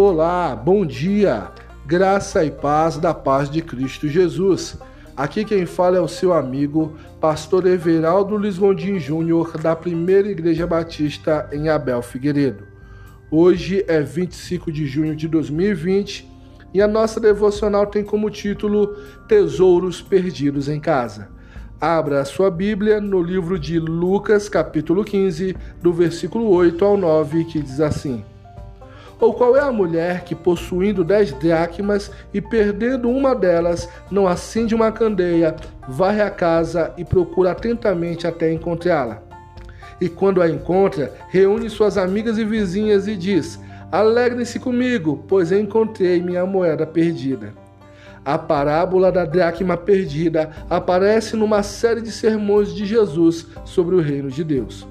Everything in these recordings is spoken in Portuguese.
Olá, bom dia, graça e paz da paz de Cristo Jesus. Aqui quem fala é o seu amigo, pastor Everaldo Luiz Gondim Júnior, da Primeira Igreja Batista em Abel Figueiredo. Hoje é 25 de junho de 2020 e a nossa devocional tem como título Tesouros Perdidos em Casa. Abra a sua Bíblia no livro de Lucas, capítulo 15, do versículo 8 ao 9, que diz assim: Ou qual é a mulher que, possuindo dez dracmas e perdendo uma delas, não acende uma candeia, varre a casa e procura atentamente até encontrá-la? E quando a encontra, reúne suas amigas e vizinhas e diz: Alegrem-se comigo, pois encontrei minha moeda perdida. A parábola da dracma perdida aparece numa série de sermões de Jesus sobre o reino de Deus.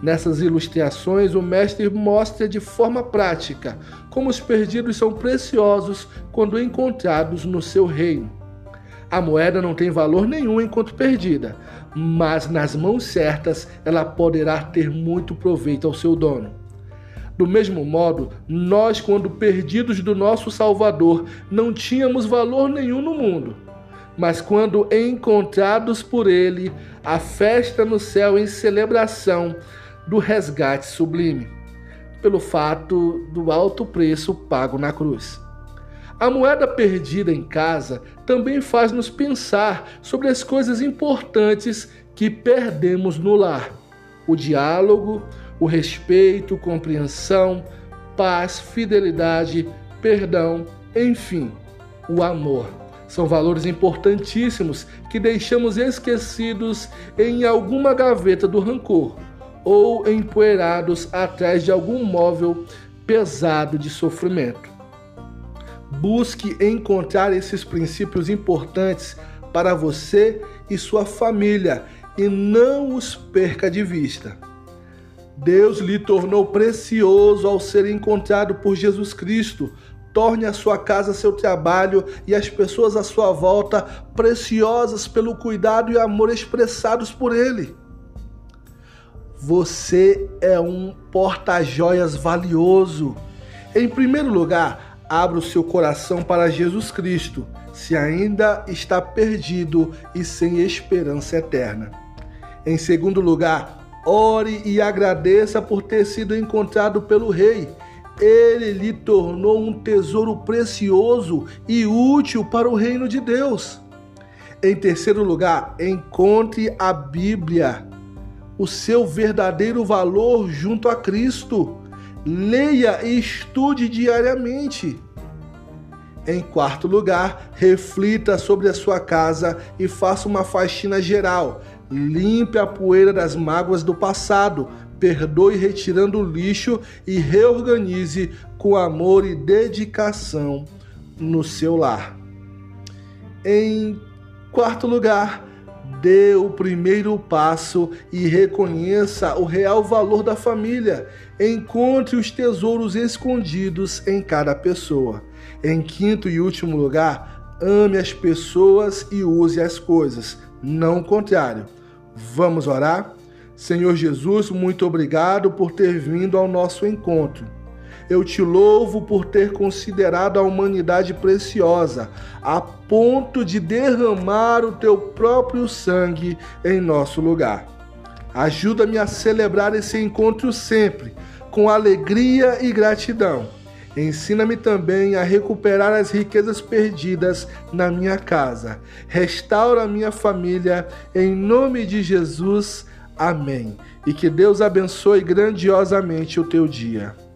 Nessas ilustrações, o mestre mostra de forma prática como os perdidos são preciosos quando encontrados no seu reino. A moeda não tem valor nenhum enquanto perdida, mas nas mãos certas ela poderá ter muito proveito ao seu dono. Do mesmo modo, nós, quando perdidos do nosso Salvador, não tínhamos valor nenhum no mundo. Mas quando encontrados por Ele, a festa no céu em celebração do resgate sublime, pelo fato do alto preço pago na cruz. A moeda perdida em casa também faz nos pensar sobre as coisas importantes que perdemos no lar: o diálogo, o respeito, compreensão, paz, fidelidade, perdão, enfim, o amor. São valores importantíssimos que deixamos esquecidos em alguma gaveta do rancor ou empoeirados atrás de algum móvel pesado de sofrimento. Busque encontrar esses princípios importantes para você e sua família e não os perca de vista. Deus lhe tornou precioso ao ser encontrado por Jesus Cristo. Torne a sua casa seu trabalho e as pessoas à sua volta preciosas pelo cuidado e amor expressados por Ele. Você é um porta-joias valioso. Em primeiro lugar, abra o seu coração para Jesus Cristo, se ainda está perdido e sem esperança eterna. Em segundo lugar, Ore e agradeça por ter sido encontrado pelo rei. Ele lhe tornou um tesouro precioso e útil para o reino de Deus. Em terceiro lugar, encontre a Bíblia, o seu verdadeiro valor junto a Cristo. Leia e estude diariamente. Em quarto lugar, reflita sobre a sua casa e faça uma faxina geral Limpe a poeira das mágoas do passado, perdoe retirando o lixo e reorganize com amor e dedicação no seu lar. Em quarto lugar, dê o primeiro passo e reconheça o real valor da família. Encontre os tesouros escondidos em cada pessoa. Em quinto e último lugar, ame as pessoas e use as coisas, não o contrário. Vamos orar? Senhor Jesus, muito obrigado por ter vindo ao nosso encontro. Eu te louvo por ter considerado a humanidade preciosa, a ponto de derramar o teu próprio sangue em nosso lugar. Ajuda-me a celebrar esse encontro sempre, com alegria e gratidão. Ensina-me também a recuperar as riquezas perdidas na minha casa. Restaura a minha família, em nome de Jesus. Amém. E que Deus abençoe grandiosamente o teu dia.